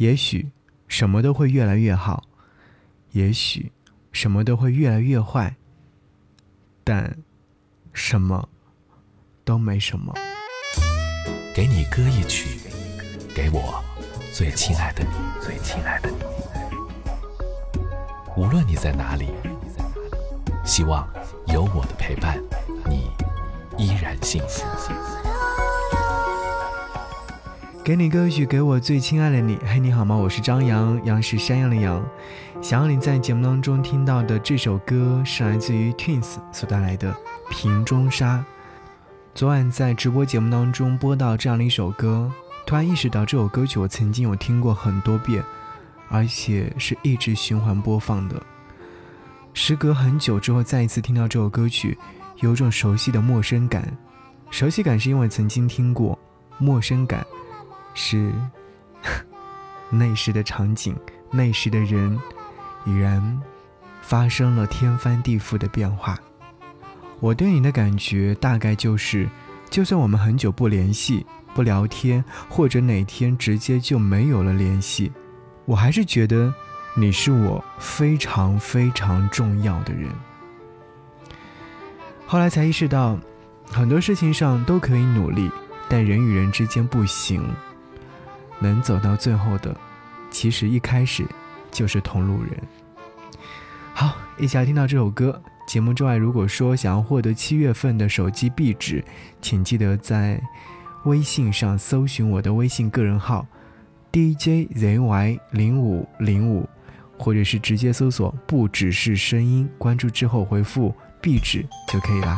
也许什么都会越来越好，也许什么都会越来越坏，但什么都没什么。给你歌一曲，给我最亲爱的你，最亲爱的你。无论你在哪里，希望有我的陪伴，你依然幸福。给你歌曲，给我最亲爱的你。嘿，你好吗？我是张扬，杨是山羊的羊。想要你在节目当中听到的这首歌，是来自于 Twins 所带来的《瓶中沙》。昨晚在直播节目当中播到这样的一首歌，突然意识到这首歌曲我曾经有听过很多遍，而且是一直循环播放的。时隔很久之后再一次听到这首歌曲，有种熟悉的陌生感。熟悉感是因为曾经听过，陌生感。是 那时的场景，那时的人，已然发生了天翻地覆的变化。我对你的感觉大概就是，就算我们很久不联系、不聊天，或者哪天直接就没有了联系，我还是觉得你是我非常非常重要的人。后来才意识到，很多事情上都可以努力，但人与人之间不行。能走到最后的，其实一开始就是同路人。好，一起来听到这首歌。节目之外，如果说想要获得七月份的手机壁纸，请记得在微信上搜寻我的微信个人号 DJZY 零五零五，或者是直接搜索“不只是声音”，关注之后回复“壁纸”就可以啦。